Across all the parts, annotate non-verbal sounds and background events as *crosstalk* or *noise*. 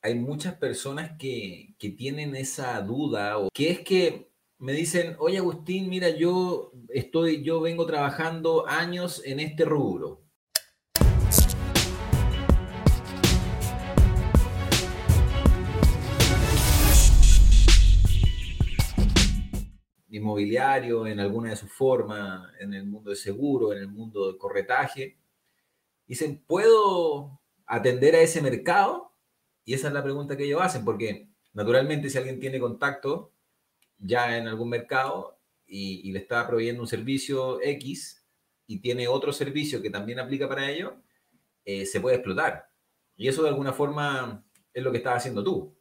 hay muchas personas que, tienen esa duda o que es que me dicen, oye Agustín, mira, yo estoy, yo vengo trabajando años en este rubro. inmobiliario en alguna de sus formas, en el mundo de seguro, en el mundo de corretaje. Dicen, ¿puedo atender a ese mercado? Y esa es la pregunta que ellos hacen, porque naturalmente si alguien tiene contacto ya en algún mercado y, le está proveyendo un servicio X y tiene otro servicio que también aplica para ello, eh, se puede explotar. Y eso de alguna forma es lo que estás haciendo tú.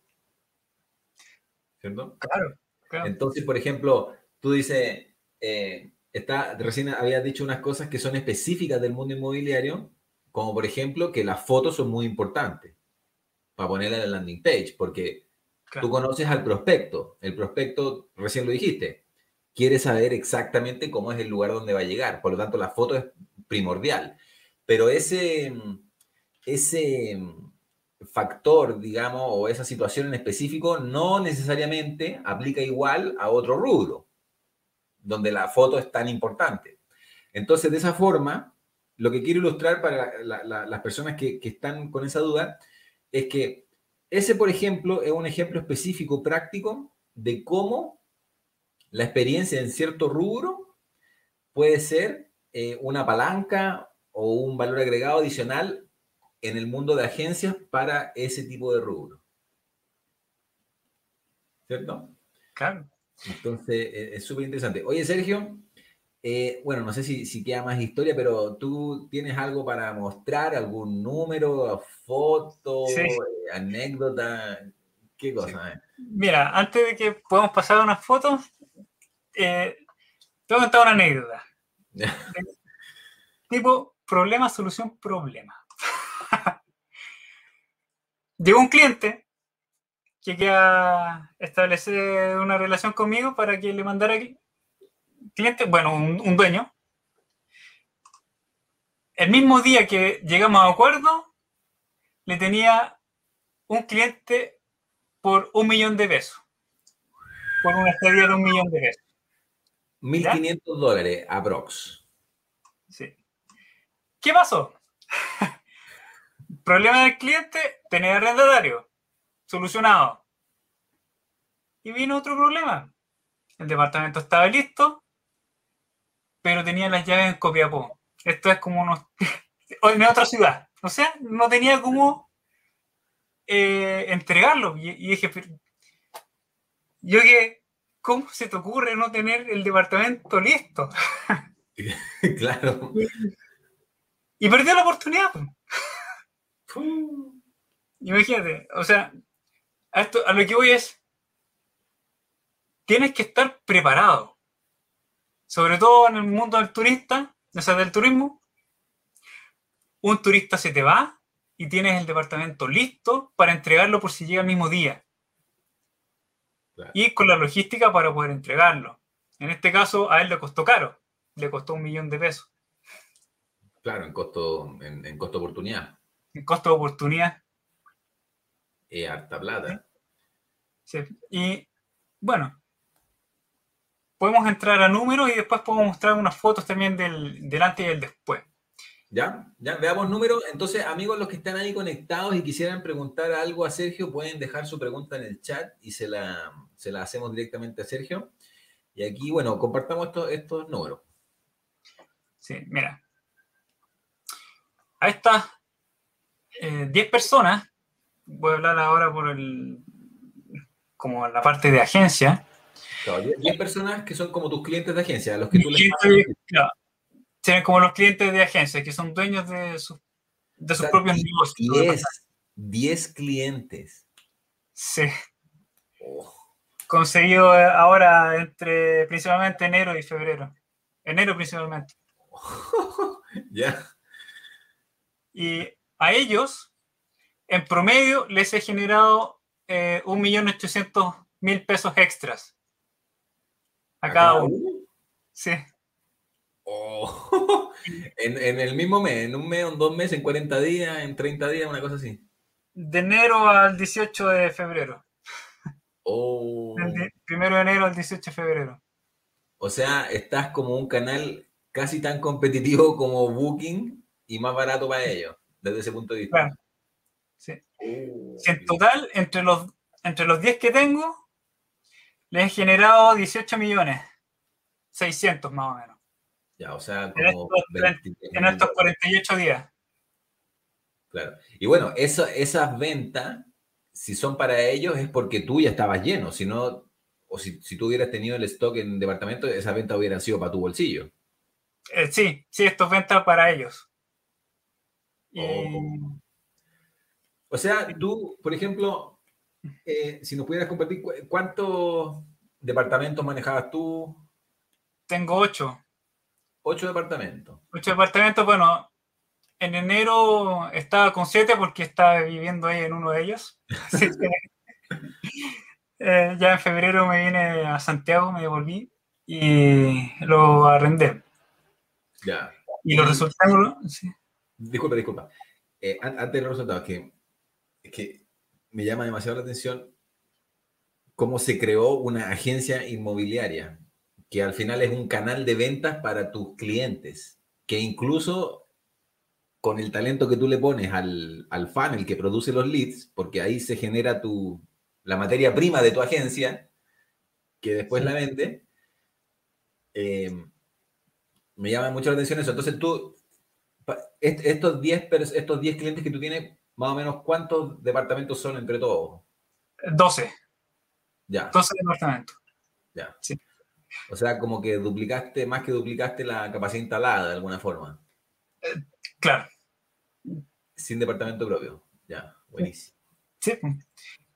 ¿Cierto? Claro. Entonces, por ejemplo, tú dices, eh, está, recién habías dicho unas cosas que son específicas del mundo inmobiliario, como por ejemplo que las fotos son muy importantes para ponerla en la landing page, porque tú conoces al prospecto. El prospecto, recién lo dijiste, quiere saber exactamente cómo es el lugar donde va a llegar. Por lo tanto, la foto es primordial. Pero ese, ese factor, digamos, o esa situación en específico no necesariamente aplica igual a otro rubro, donde la foto es tan importante. Entonces, de esa forma, lo que quiero ilustrar para las personas que, que están con esa duda es que ese, por ejemplo, es un ejemplo específico, práctico, de cómo la experiencia en cierto rubro puede ser eh, una palanca o un valor agregado adicional en el mundo de agencias para ese tipo de rubro. ¿Cierto? Claro. Entonces, e, es súper interesante. Oye, Sergio, eh, bueno, no sé si, queda más historia, pero tú tienes algo para mostrar, algún número, foto, eh, anécdota, qué cosa. Mira, antes de que podamos pasar a unas fotos, eh, te voy a contar una anécdota. *laughs* tipo problema, solución, problema. *laughs* Llegó un cliente que quería establecer una relación conmigo para que le mandara cliente, bueno, un, dueño, el mismo día que llegamos a acuerdo, le tenía un cliente por un millón de pesos. Por una estadía de un millón de pesos. 1.500 dólares, aprox. Sí. ¿Qué pasó? *laughs* Problema del cliente, tener arrendatario. Solucionado. Y vino otro problema. El departamento estaba listo, pero tenía las llaves en Copiapó. Esto es como unos... *laughs* en otra ciudad. O sea, no tenía cómo eh, entregarlo. Y, dije, yo que, ¿cómo se te ocurre no tener el departamento listo? *laughs* claro. Y, perdió la oportunidad. Imagínate, o sea, a, esto, a lo que voy es, tienes que estar preparado sobre todo en el mundo del turista, o sea, del turismo, un turista se te va y tienes el departamento listo para entregarlo por si llega el mismo día. Y con la logística para poder entregarlo. En este caso, a él le costó caro, le costó un millón de pesos. Claro, en costo, en, costo oportunidad. En costo de oportunidad. Es harta plata. Sí. Y bueno, podemos entrar a números y después podemos mostrar unas fotos también del, del antes y el después. Ya, ya, veamos números. Entonces, amigos, los que están ahí conectados y quisieran preguntar algo a Sergio, pueden dejar su pregunta en el chat y se la, se la hacemos directamente a Sergio. Y aquí, bueno, compartamos estos, estos números. Sí, mira. A estas 10 eh, personas, voy a hablar ahora por el, como la parte de agencia, 10 personas que son como tus clientes de agencia, los que tú les Tienen como los clientes de agencia, que son dueños de, de sus propios negocios. 10, 10 clientes. Sí. Conseguido ahora entre principalmente enero y febrero. Enero principalmente. *laughs* ya. Y a ellos, en promedio, les he generado eh, 1.800.000 pesos extras. A, cada uno. Sí. Oh. *laughs* en, en, el mismo mes, en un mes, en dos meses, en 40 días, en 30 días, una cosa así. De enero al 18 de febrero. Oh. Primero de enero al 18 de febrero. O sea, estás como un canal casi tan competitivo como Booking y más barato para ellos, desde ese punto de vista. Claro. Sí. Oh, en total, entre los, entre los 10 que tengo, les he generado 18 millones. 600 más o menos. Ya, o sea, como en estos, en estos 48 días. Claro. Y bueno, eso, esas ventas, si son para ellos, es porque tú ya estabas lleno. Si no, o si, si tú hubieras tenido el stock en departamento, esas ventas hubieran sido para tu bolsillo. Eh, sí, sí, esto es venta para ellos. Y... Oh. O sea, tú, por ejemplo, eh, si nos pudieras compartir, ¿cuántos departamentos manejabas tú? Tengo ocho. Ocho departamentos. Ocho departamentos, bueno, en enero estaba con siete porque estaba viviendo ahí en uno de ellos. *laughs* eh, ya en febrero me vine a Santiago, me devolví y lo arrendé. Ya. Y los resultados. Sí. Disculpa, disculpa. Eh, antes de los resultados, que, que me llama demasiado la atención cómo se creó una agencia inmobiliaria, que al final es un canal de ventas para tus clientes, que incluso con el talento que tú le pones al, al funnel que produce los leads, porque ahí se genera tu, la materia prima de tu agencia, que después la vende, eh, me llama mucho la atención eso. Entonces tú, estos 10 estos 10 clientes que tú tienes, más o menos, ¿cuántos departamentos son entre todos? 12. Ya. 12 departamentos. Ya. Sí. O sea, como que duplicaste, más que duplicaste la capacidad instalada de alguna forma. Eh, claro. Sin departamento propio. Ya, buenísimo. Sí.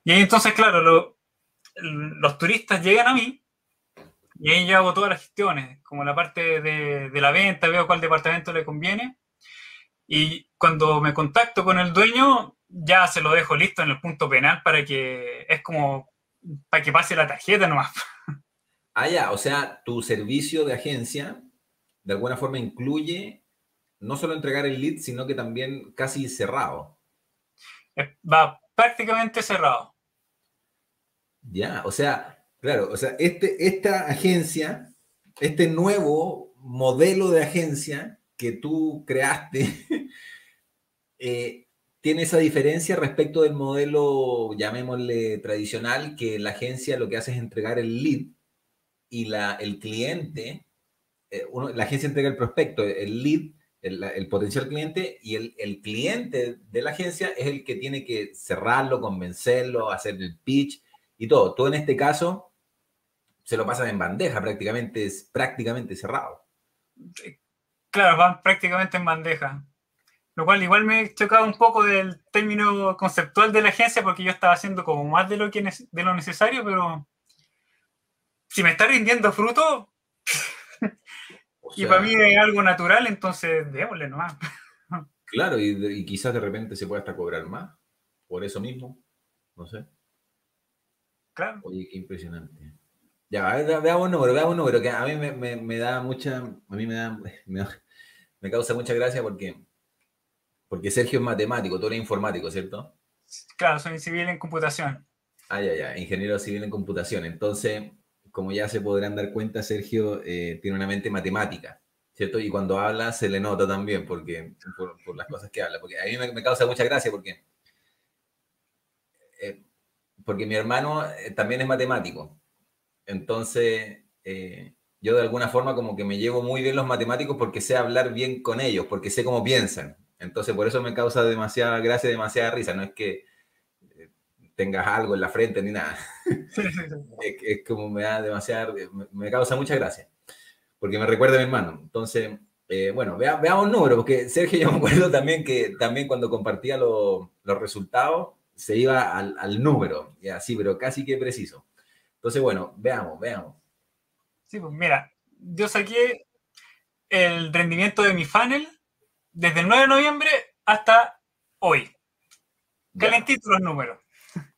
Y entonces, claro, lo, los turistas llegan a mí y ahí yo hago todas las gestiones, como la parte de, de, la venta, veo cuál departamento le conviene. Y cuando me contacto con el dueño, ya se lo dejo listo en el punto penal para que es como para que pase la tarjeta nomás. *laughs* Ah, ya, o sea, tu servicio de agencia de alguna forma incluye no solo entregar el lead, sino que también casi cerrado. Va prácticamente cerrado. Ya, o sea, Claro, o sea, este, esta agencia, este nuevo modelo de agencia que tú creaste, *laughs* eh, tiene esa diferencia respecto del modelo, llamémosle tradicional, que la agencia lo que hace es entregar el lead y la, el cliente, eh, la agencia entrega el prospecto, el lead, el, potencial cliente, y el, el, cliente de la agencia es el que tiene que cerrarlo, convencerlo, hacer el pitch y todo. Tú en este caso se lo pasan en bandeja, prácticamente es prácticamente cerrado. Claro, van prácticamente en bandeja. Lo cual igual me chocaba un poco del término conceptual de la agencia porque yo estaba haciendo como más de lo, que de lo necesario, pero si me está rindiendo fruto *laughs* o sea, y para mí es algo natural, entonces démosle nomás. *laughs* Claro, y, y, quizás de repente se pueda hasta cobrar más por eso mismo, no sé. Claro. Oye, qué impresionante. Ya, veamos un número, veamos un número, que a mí me, me, me, da mucha, a mí me da, *laughs* me, me, causa mucha gracia porque, porque Sergio es matemático, tú eres informático, ¿cierto? Claro, soy civil en computación. Ah, ya, ya, ingeniero civil en computación. Entonces, como ya se podrán dar cuenta, Sergio eh, tiene una mente matemática, ¿cierto? Y cuando habla se le nota también, porque, por, por las cosas que habla, porque a mí me, causa mucha gracia porque, eh, porque mi hermano eh, también es matemático. Entonces, eh, yo de alguna forma como que me llevo muy bien los matemáticos porque sé hablar bien con ellos, porque sé cómo piensan. Entonces, por eso me causa demasiada gracia, demasiada risa. No es que eh, tengas algo en la frente ni nada. *laughs* *laughs* es, es, como me da demasiada, me, me, causa mucha gracia, porque me recuerda a mi hermano. Entonces, eh, bueno, vea, veamos un número, porque Sergio *laughs* yo me acuerdo también que también cuando compartía lo, los resultados, se iba al, al número, y así, pero casi que preciso. Entonces, bueno, veamos, veamos. Sí, pues mira, yo saqué el rendimiento de mi funnel desde el 9 de noviembre hasta hoy. Ya. Calentitos los números.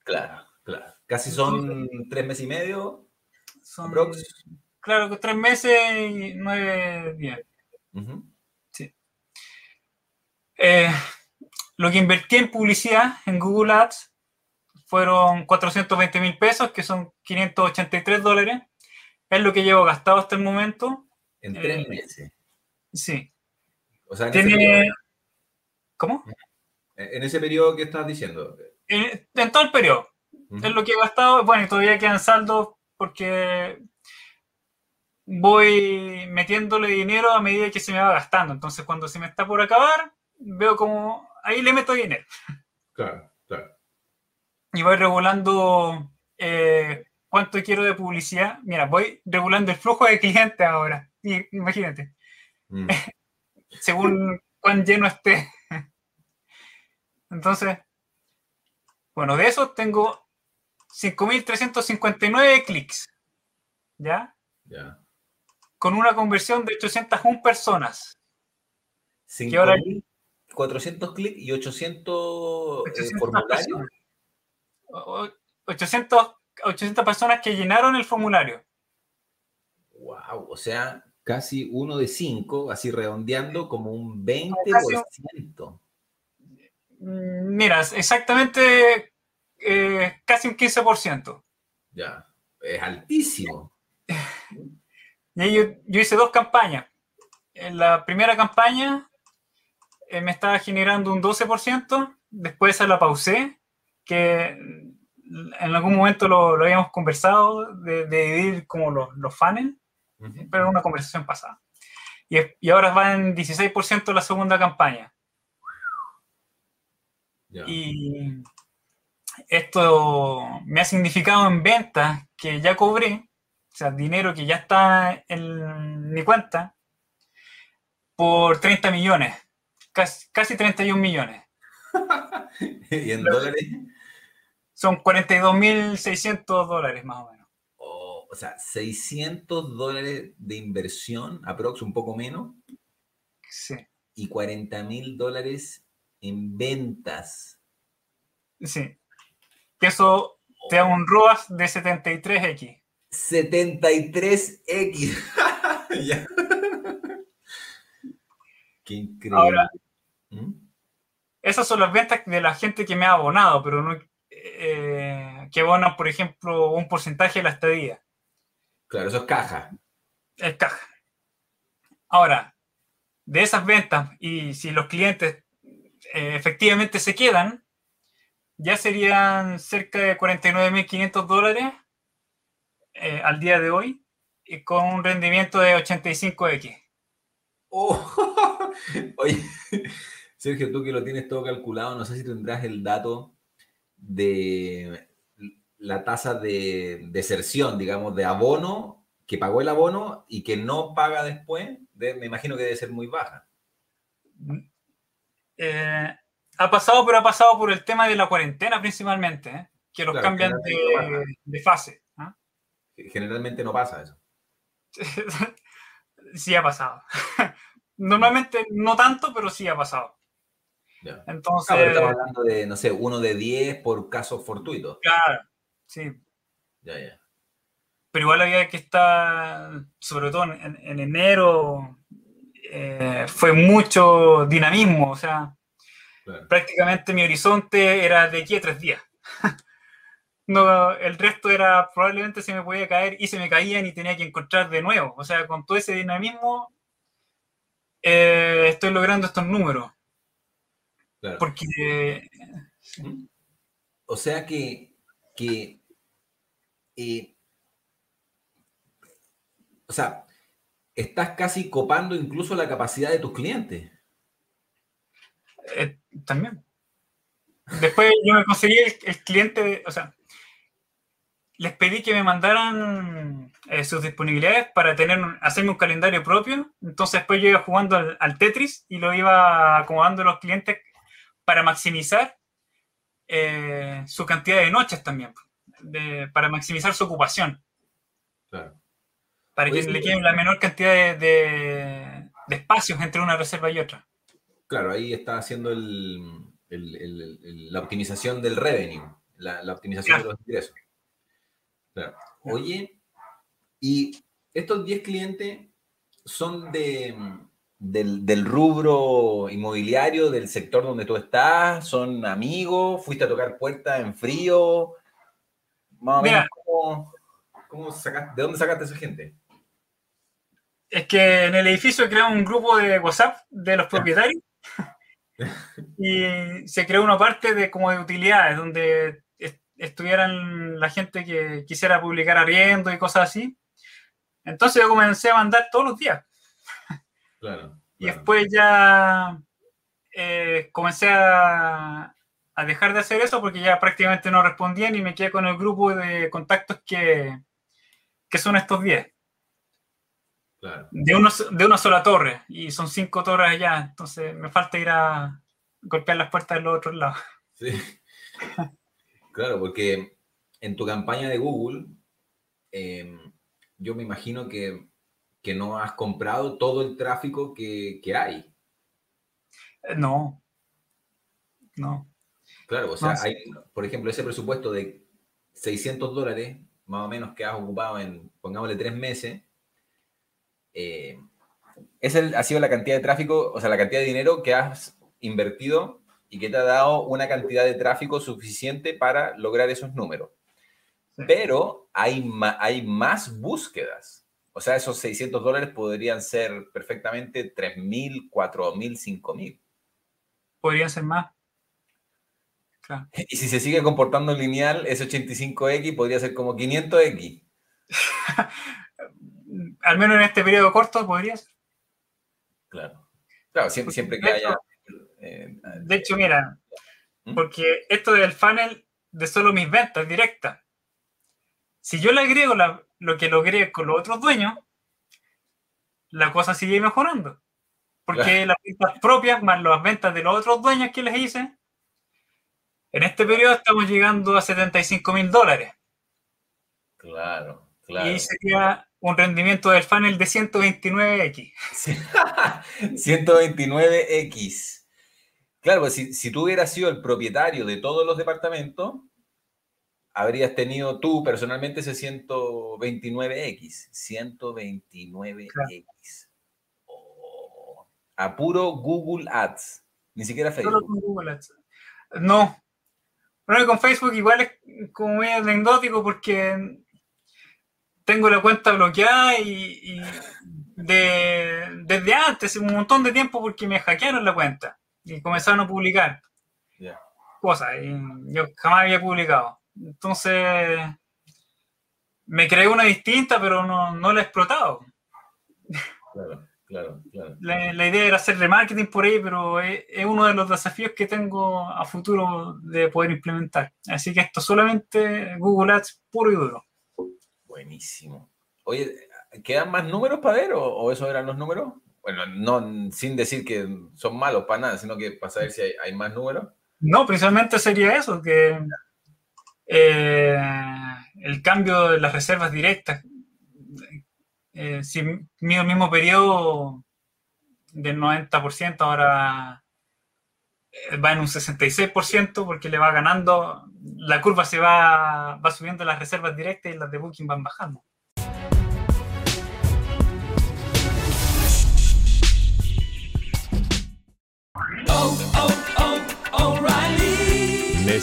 Claro, claro. Casi son tres meses y medio. Son, claro, que tres meses y nueve días. Ujú. Eh, lo que invertí en publicidad en Google Ads fueron 420 mil pesos, que son 583 dólares. Es lo que llevo gastado hasta el momento. En tres Eh, meses. Sí. O sea, Tiene. periodo, ¿Cómo? en ese periodo que estás diciendo. En, en todo el periodo. Ujú. Es lo que he gastado. Bueno, y todavía quedan saldos porque voy metiéndole dinero a medida que se me va gastando. Entonces, cuando se me está por acabar, veo como ahí le meto dinero. Claro. Y voy regulando eh, cuánto quiero de publicidad. Mira, voy regulando el flujo de clientes ahora. Imagínate, Mm. *laughs* según cuán lleno esté. Entonces, bueno, de eso tengo 5.359 clics, ¿ya? Ya. Con una conversión de 801 personas. Cinco ahora- mil 400 clics y 800, eh, 800 formularios. personas. O- o- 800, 800 personas que llenaron el formulario. Wow, o sea, casi uno de cinco, así redondeando como un 20%. Mm, Mira, exactamente eh, casi un 15%. Ya, es altísimo. Y yo, yo hice dos campañas. En la primera campaña eh, me estaba generando un 12%, después esa la pausé, que en algún momento lo, lo habíamos conversado de, de dividir como los, los funnels, Ujú. pero era una conversación pasada. Y, y ahora va en 16% la segunda campaña. Ya. Y esto me ha significado en ventas que ya cobré, o sea, dinero que ya está en mi cuenta, por 30 millones, casi, casi 31 millones. *laughs* ¿Y en dólares? Son 42.600 dólares más o menos. Oh, o sea, 600 dólares de inversión, aprox un poco menos, Sí, y 40 mil dólares en ventas. sí. Que eso te da un ROAS de 73x. 73X. *laughs* Ya. *laughs* Qué increíble. Ahora- ¿Mm? Esas son las ventas de la gente que me ha abonado, pero no eh, que abonan, por ejemplo, un porcentaje de la estadía. Claro, eso es caja. el caja. Ahora, de esas ventas, y si los clientes eh, efectivamente se quedan, ya serían cerca de 49.500 dólares eh, al día de hoy, y con un rendimiento de 85x. Oh. *laughs* Oye, Sergio, tú que lo tienes todo calculado, no sé si tendrás el dato de la tasa de deserción, digamos, de abono, que pagó el abono y que no paga después, de- me imagino que debe ser muy baja. Eh, ha pasado, pero ha pasado por el tema de la cuarentena principalmente, ¿eh? que los Claro, cambian de fase. ¿ah? Generalmente no pasa eso. *laughs* sí ha pasado. *laughs* Normalmente no tanto, pero sí ha pasado. Ya. Entonces, pero estamos hablando de, no sé, uno de 10 por casos fortuitos. claro, sí. Ya, ya. Pero igual había que estar, sobre todo en, en enero, eh, fue mucho dinamismo. O sea, Claro. prácticamente mi horizonte era de aquí a tres días. *laughs* No, el resto era probablemente se me podía caer y se me caían y tenía que encontrar de nuevo. O sea, con todo ese dinamismo eh, estoy logrando estos números. Claro. Porque. O sea que, que eh, o sea, estás casi copando incluso la capacidad de tus clientes. eh, también. Después yo me conseguí el, el cliente, o sea, les pedí que me mandaran eh, sus disponibilidades para tener un- hacerme un calendario propio. Entonces después yo iba jugando al, al Tetris y lo iba acomodando a los clientes para maximizar eh, su cantidad de noches también, de- para maximizar su ocupación, Claro. para Oye, que le quede la menor cantidad de, de- de espacios entre una reserva y otra. Claro, ahí está haciendo el, el- el- el- la optimización del revenue, la, la optimización Claro. de los ingresos. Claro. Oye, y estos 10 clientes son de, del, del rubro inmobiliario, del sector donde tú estás, son amigos, fuiste a tocar puertas en frío, más o Mira. menos, ¿cómo, cómo sacaste- ¿de dónde sacaste esa gente? Es que en el edificio creamos un grupo de WhatsApp de los propietarios *laughs* y se creó una parte de como de utilidades donde est- estuvieran la gente que quisiera publicar arriendo y cosas así. Entonces yo comencé a mandar todos los días Claro. y claro. después ya eh, comencé a, a dejar de hacer eso porque ya prácticamente no respondían y me quedé con el grupo de contactos que, que son estos 10 claro. de, uno, de una sola torre y son cinco torres allá, entonces me falta ir a golpear las puertas de los otros lados. Sí. Claro, porque en tu campaña de Google, eh, yo me imagino que, que no has comprado todo el tráfico que, que hay. Eh, No, no, Claro, o sea, No, sí. hay, por ejemplo, ese presupuesto de 600 dólares, más o menos, que has ocupado en, pongámosle, tres meses, eh, esa ha sido la cantidad de tráfico, o sea, la cantidad de dinero que has invertido y que te ha dado una cantidad de tráfico suficiente para lograr esos números. Sí. Pero hay, hay más búsquedas. O sea, esos 600 dólares podrían ser perfectamente 3.000, 4.000, 5.000. podrían ser más. Claro. *laughs* Y si se sigue comportando lineal, ese 85X podría ser como 500X. *laughs* Al menos en este periodo corto podría ser. Claro. Claro, siempre, siempre que haya... hecho- eh, De hecho, mira, ¿Mm? porque esto del funnel de solo mis ventas directas, si yo le agrego la- lo que logré con los otros dueños, la cosa sigue mejorando. Porque las ventas propias más las ventas de los otros dueños que les hice, en este periodo estamos llegando a 75 mil dólares. claro, claro. Y sería un rendimiento del funnel de 129x. Sí. *laughs* 129X. Claro, pues si, si tú hubieras sido el propietario de todos los departamentos, habrías tenido tú personalmente ese 129X. 129X. Oh, a puro Google Ads. Ni siquiera Solo Facebook. con Google Ads. No. Bueno, con Facebook igual es como medio anecdótico porque tengo la cuenta bloqueada y, y de- desde antes, un montón de tiempo, porque me hackearon la cuenta y comenzaron a publicar cosas y yo jamás había publicado. Entonces me creé una distinta, pero no, no la he explotado. Claro, claro, claro. La, la idea era hacer remarketing por ahí, pero es, es uno de los desafíos que tengo a futuro de poder implementar. Así que esto solamente Google Ads puro y duro. Buenísimo. Oye, ¿quedan más números para ver o, o esos eran los números? Bueno, no sin decir que son malos para nada, sino que para saber si hay, hay más números. No, principalmente sería eso, que eh, el cambio de las reservas directas, eh, si el mismo periodo del 90%, ahora eh, va en un 66% porque le va ganando, la curva se va, va subiendo las reservas directas y las de Booking van bajando.